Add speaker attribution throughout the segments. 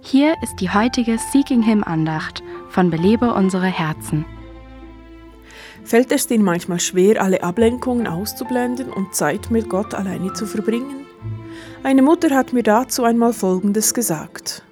Speaker 1: Hier ist die heutige Seeking Him Andacht von Belebe unsere Herzen.
Speaker 2: Fällt es dir manchmal schwer, alle Ablenkungen auszublenden und Zeit mit Gott alleine zu verbringen? Eine Mutter hat mir dazu einmal Folgendes gesagt.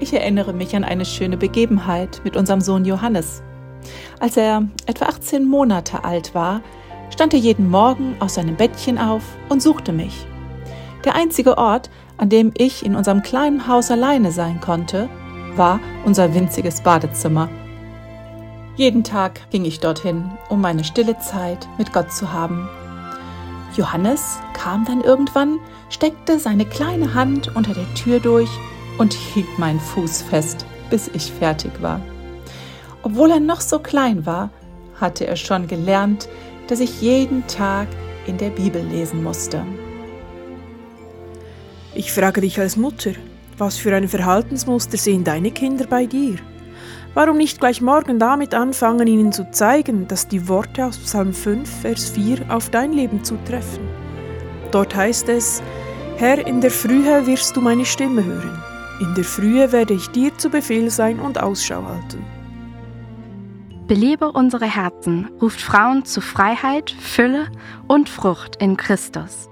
Speaker 3: Ich erinnere mich an eine schöne Begebenheit mit unserem Sohn Johannes. Als er etwa 18 Monate alt war, stand er jeden Morgen aus seinem Bettchen auf und suchte mich. Der einzige Ort, an dem ich in unserem kleinen Haus alleine sein konnte, war unser winziges Badezimmer. Jeden Tag ging ich dorthin, um meine stille Zeit mit Gott zu haben. Johannes kam dann irgendwann, steckte seine kleine Hand unter der Tür durch und hielt meinen Fuß fest, bis ich fertig war. Obwohl er noch so klein war, hatte er schon gelernt, dass ich jeden Tag in der Bibel lesen musste.
Speaker 2: Ich frage dich als Mutter, was für ein Verhaltensmuster sehen deine Kinder bei dir? Warum nicht gleich morgen damit anfangen, ihnen zu zeigen, dass die Worte aus Psalm 5, Vers 4 auf dein Leben zutreffen? Dort heißt es, Herr, in der Frühe wirst du meine Stimme hören. In der Frühe werde ich dir zu Befehl sein und Ausschau halten.
Speaker 1: Belebe unsere Herzen ruft Frauen zu Freiheit, Fülle und Frucht in Christus.